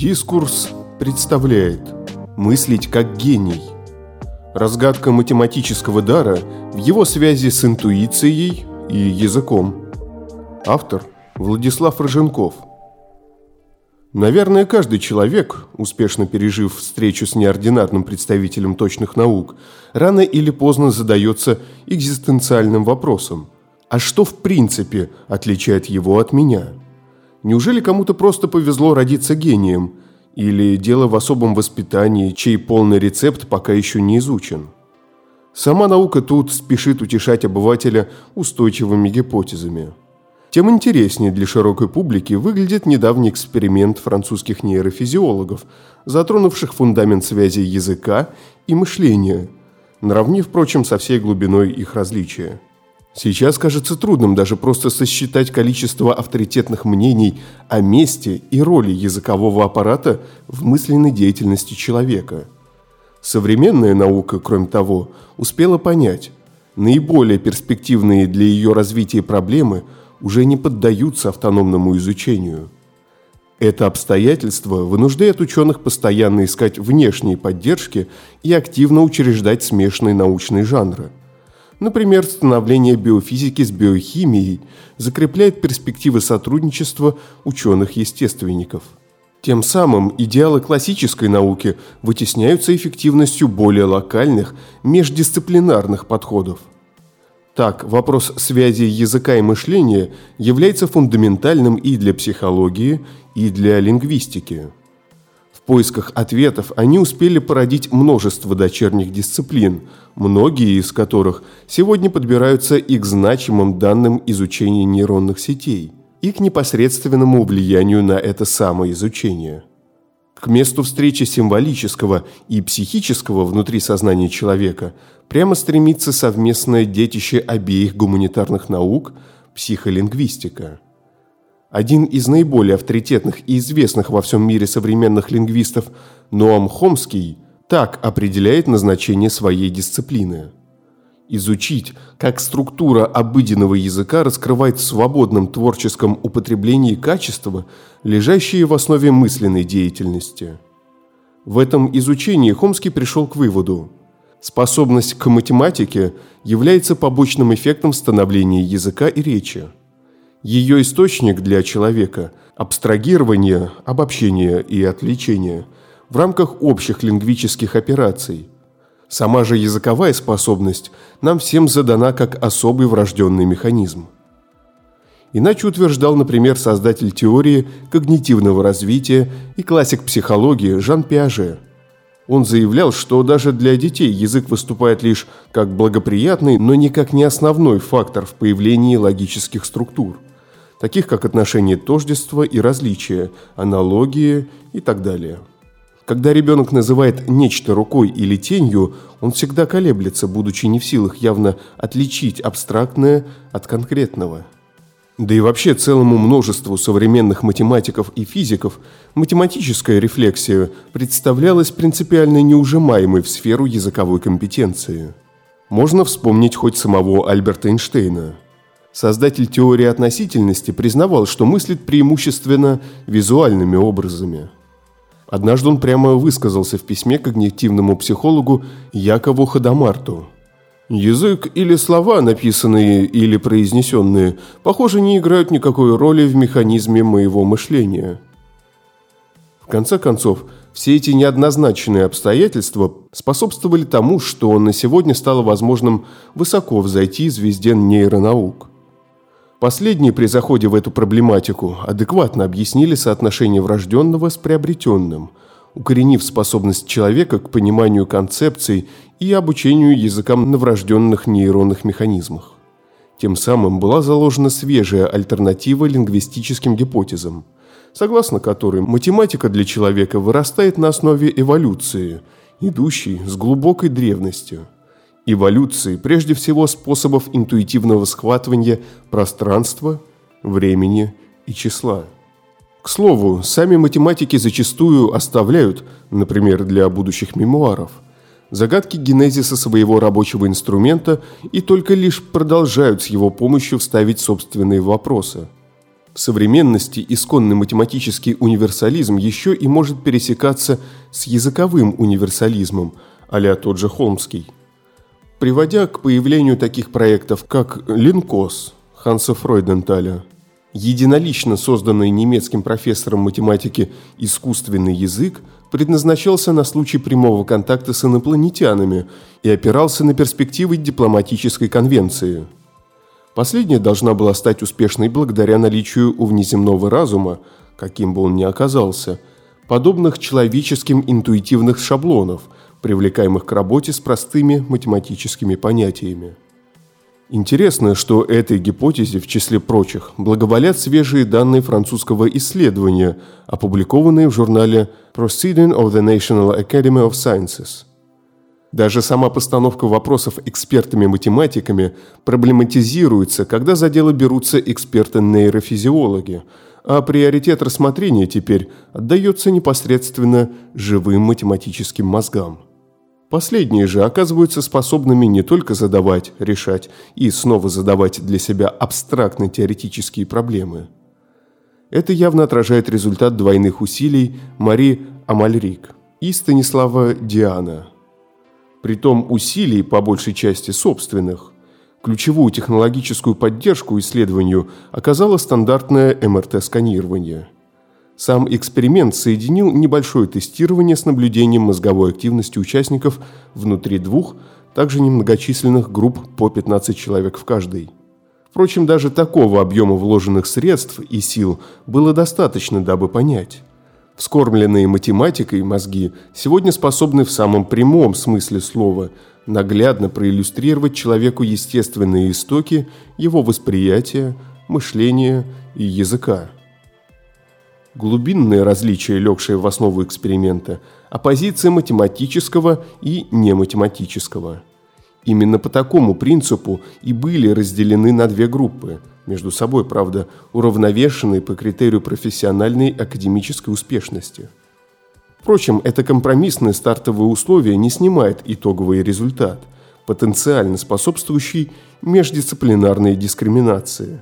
Дискурс представляет мыслить как гений. Разгадка математического дара в его связи с интуицией и языком. Автор Владислав Роженков. Наверное, каждый человек, успешно пережив встречу с неординарным представителем точных наук, рано или поздно задается экзистенциальным вопросом. А что в принципе отличает его от меня – Неужели кому-то просто повезло родиться гением? Или дело в особом воспитании, чей полный рецепт пока еще не изучен? Сама наука тут спешит утешать обывателя устойчивыми гипотезами. Тем интереснее для широкой публики выглядит недавний эксперимент французских нейрофизиологов, затронувших фундамент связи языка и мышления, наравне, впрочем, со всей глубиной их различия. Сейчас кажется трудным даже просто сосчитать количество авторитетных мнений о месте и роли языкового аппарата в мысленной деятельности человека. Современная наука, кроме того, успела понять, наиболее перспективные для ее развития проблемы уже не поддаются автономному изучению. Это обстоятельство вынуждает ученых постоянно искать внешние поддержки и активно учреждать смешанные научные жанры – Например, становление биофизики с биохимией закрепляет перспективы сотрудничества ученых-естественников. Тем самым идеалы классической науки вытесняются эффективностью более локальных, междисциплинарных подходов. Так, вопрос связи языка и мышления является фундаментальным и для психологии, и для лингвистики. Поисках ответов они успели породить множество дочерних дисциплин, многие из которых сегодня подбираются и к значимым данным изучения нейронных сетей, и к непосредственному влиянию на это самое изучение. К месту встречи символического и психического внутри сознания человека прямо стремится совместное детище обеих гуманитарных наук – психолингвистика – один из наиболее авторитетных и известных во всем мире современных лингвистов, Ноам Хомский, так определяет назначение своей дисциплины. Изучить, как структура обыденного языка раскрывает в свободном творческом употреблении качества, лежащие в основе мысленной деятельности. В этом изучении Хомский пришел к выводу – способность к математике является побочным эффектом становления языка и речи – ее источник для человека – абстрагирование, обобщение и отвлечение в рамках общих лингвических операций. Сама же языковая способность нам всем задана как особый врожденный механизм. Иначе утверждал, например, создатель теории когнитивного развития и классик психологии Жан Пиаже. Он заявлял, что даже для детей язык выступает лишь как благоприятный, но никак не основной фактор в появлении логических структур – таких как отношение тождества и различия, аналогии и так далее. Когда ребенок называет нечто рукой или тенью, он всегда колеблется, будучи не в силах явно отличить абстрактное от конкретного. Да и вообще целому множеству современных математиков и физиков математическая рефлексия представлялась принципиально неужимаемой в сферу языковой компетенции. Можно вспомнить хоть самого Альберта Эйнштейна – Создатель теории относительности признавал, что мыслит преимущественно визуальными образами. Однажды он прямо высказался в письме когнитивному психологу Якову Ходомарту. «Язык или слова, написанные или произнесенные, похоже, не играют никакой роли в механизме моего мышления». В конце концов, все эти неоднозначные обстоятельства способствовали тому, что на сегодня стало возможным высоко взойти звезде нейронаук. Последние при заходе в эту проблематику адекватно объяснили соотношение врожденного с приобретенным, укоренив способность человека к пониманию концепций и обучению языкам на врожденных нейронных механизмах. Тем самым была заложена свежая альтернатива лингвистическим гипотезам, согласно которой математика для человека вырастает на основе эволюции, идущей с глубокой древностью – эволюции, прежде всего способов интуитивного схватывания пространства, времени и числа. К слову, сами математики зачастую оставляют, например, для будущих мемуаров, загадки генезиса своего рабочего инструмента и только лишь продолжают с его помощью вставить собственные вопросы. В современности исконный математический универсализм еще и может пересекаться с языковым универсализмом, а тот же Холмский. Приводя к появлению таких проектов, как Линкос Ханса Фройденталя, единолично созданный немецким профессором математики искусственный язык предназначался на случай прямого контакта с инопланетянами и опирался на перспективы дипломатической конвенции – Последняя должна была стать успешной благодаря наличию у внеземного разума, каким бы он ни оказался, подобных человеческим интуитивных шаблонов, привлекаемых к работе с простыми математическими понятиями. Интересно, что этой гипотезе, в числе прочих, благоволят свежие данные французского исследования, опубликованные в журнале Proceeding of the National Academy of Sciences – даже сама постановка вопросов экспертами-математиками проблематизируется, когда за дело берутся эксперты-нейрофизиологи, а приоритет рассмотрения теперь отдается непосредственно живым математическим мозгам. Последние же оказываются способными не только задавать, решать и снова задавать для себя абстрактно-теоретические проблемы. Это явно отражает результат двойных усилий Мари Амальрик и Станислава Диана – притом усилий по большей части собственных. Ключевую технологическую поддержку исследованию оказало стандартное МРТ-сканирование. Сам эксперимент соединил небольшое тестирование с наблюдением мозговой активности участников внутри двух, также немногочисленных групп по 15 человек в каждой. Впрочем, даже такого объема вложенных средств и сил было достаточно, дабы понять. Вскормленные математикой мозги сегодня способны в самом прямом смысле слова наглядно проиллюстрировать человеку естественные истоки его восприятия, мышления и языка. Глубинное различие, легшее в основу эксперимента, оппозиция математического и нематематического. Именно по такому принципу и были разделены на две группы – между собой, правда, уравновешенные по критерию профессиональной академической успешности. Впрочем, это компромиссное стартовое условие не снимает итоговый результат, потенциально способствующий междисциплинарной дискриминации.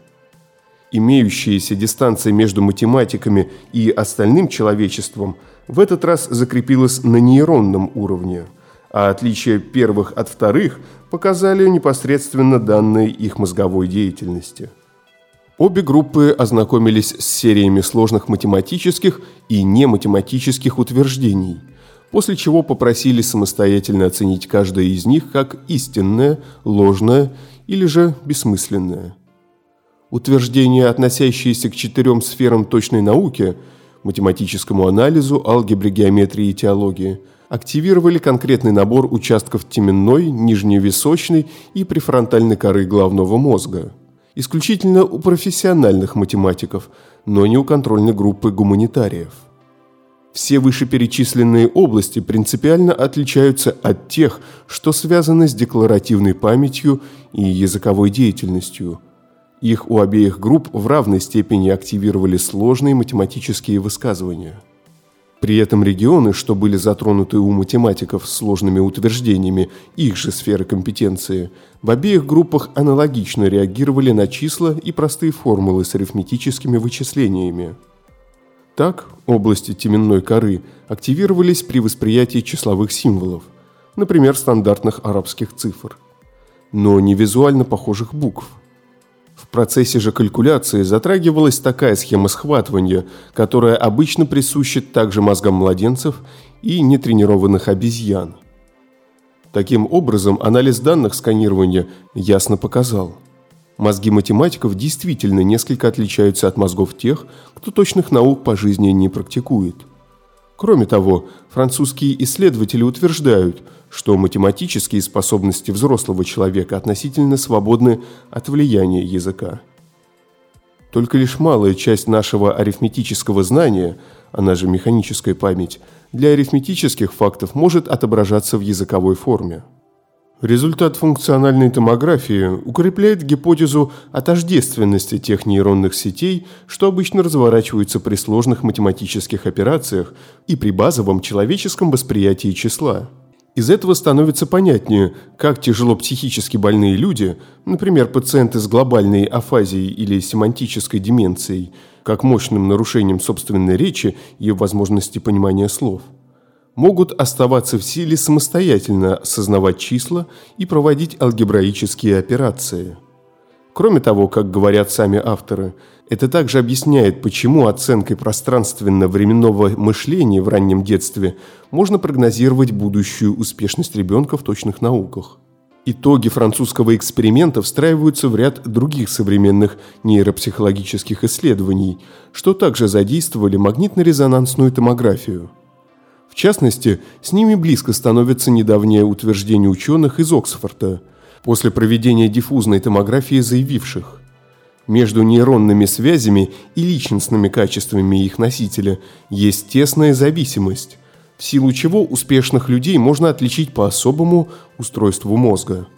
Имеющаяся дистанция между математиками и остальным человечеством в этот раз закрепилась на нейронном уровне, а отличие первых от вторых показали непосредственно данные их мозговой деятельности – Обе группы ознакомились с сериями сложных математических и нематематических утверждений, после чего попросили самостоятельно оценить каждое из них как истинное, ложное или же бессмысленное. Утверждения, относящиеся к четырем сферам точной науки – математическому анализу, алгебре, геометрии и теологии – активировали конкретный набор участков теменной, нижневисочной и префронтальной коры головного мозга – исключительно у профессиональных математиков, но не у контрольной группы гуманитариев. Все вышеперечисленные области принципиально отличаются от тех, что связаны с декларативной памятью и языковой деятельностью. Их у обеих групп в равной степени активировали сложные математические высказывания – при этом регионы, что были затронуты у математиков сложными утверждениями их же сферы компетенции, в обеих группах аналогично реагировали на числа и простые формулы с арифметическими вычислениями. Так, области теменной коры активировались при восприятии числовых символов, например, стандартных арабских цифр, но не визуально похожих букв. В процессе же калькуляции затрагивалась такая схема схватывания, которая обычно присуща также мозгам младенцев и нетренированных обезьян. Таким образом, анализ данных сканирования ясно показал. Мозги математиков действительно несколько отличаются от мозгов тех, кто точных наук по жизни не практикует. Кроме того, французские исследователи утверждают – что математические способности взрослого человека относительно свободны от влияния языка. Только лишь малая часть нашего арифметического знания, она же механическая память, для арифметических фактов может отображаться в языковой форме. Результат функциональной томографии укрепляет гипотезу о тождественности тех нейронных сетей, что обычно разворачиваются при сложных математических операциях и при базовом человеческом восприятии числа – Из этого становится понятнее, как тяжело психически больные люди, например, пациенты с глобальной афазией или семантической деменцией, как мощным нарушением собственной речи и возможности понимания слов, могут оставаться в силе самостоятельно осознавать числа и проводить алгебраические операции. Кроме того, как говорят сами авторы, это также объясняет, почему оценкой пространственно-временного мышления в раннем детстве можно прогнозировать будущую успешность ребенка в точных науках. Итоги французского эксперимента встраиваются в ряд других современных нейропсихологических исследований, что также задействовали магнитно-резонансную томографию. Частности, с ними близко становится недавнее утверждение ученых из Оксфорда, после проведения диффузной томографии заявивших – между нейронными связями и личностными качествами их носителя есть тесная зависимость, в силу чего успешных людей можно отличить по особому устройству мозга.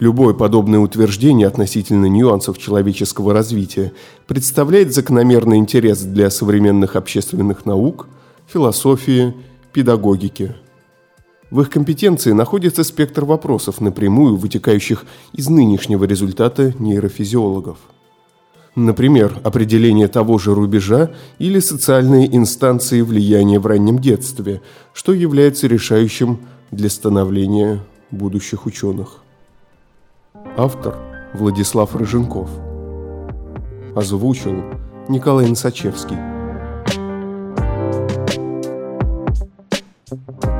Любое подобное утверждение относительно нюансов человеческого развития представляет закономерный интерес для современных общественных наук, философии, педагогики. В их компетенции находится спектр вопросов, напрямую вытекающих из нынешнего результата нейрофизиологов. Например, определение того же рубежа или социальные инстанции влияния в раннем детстве, что является решающим для становления будущих ученых. Автор Владислав Рыженков. Озвучил Николай Носачевский. Thank you.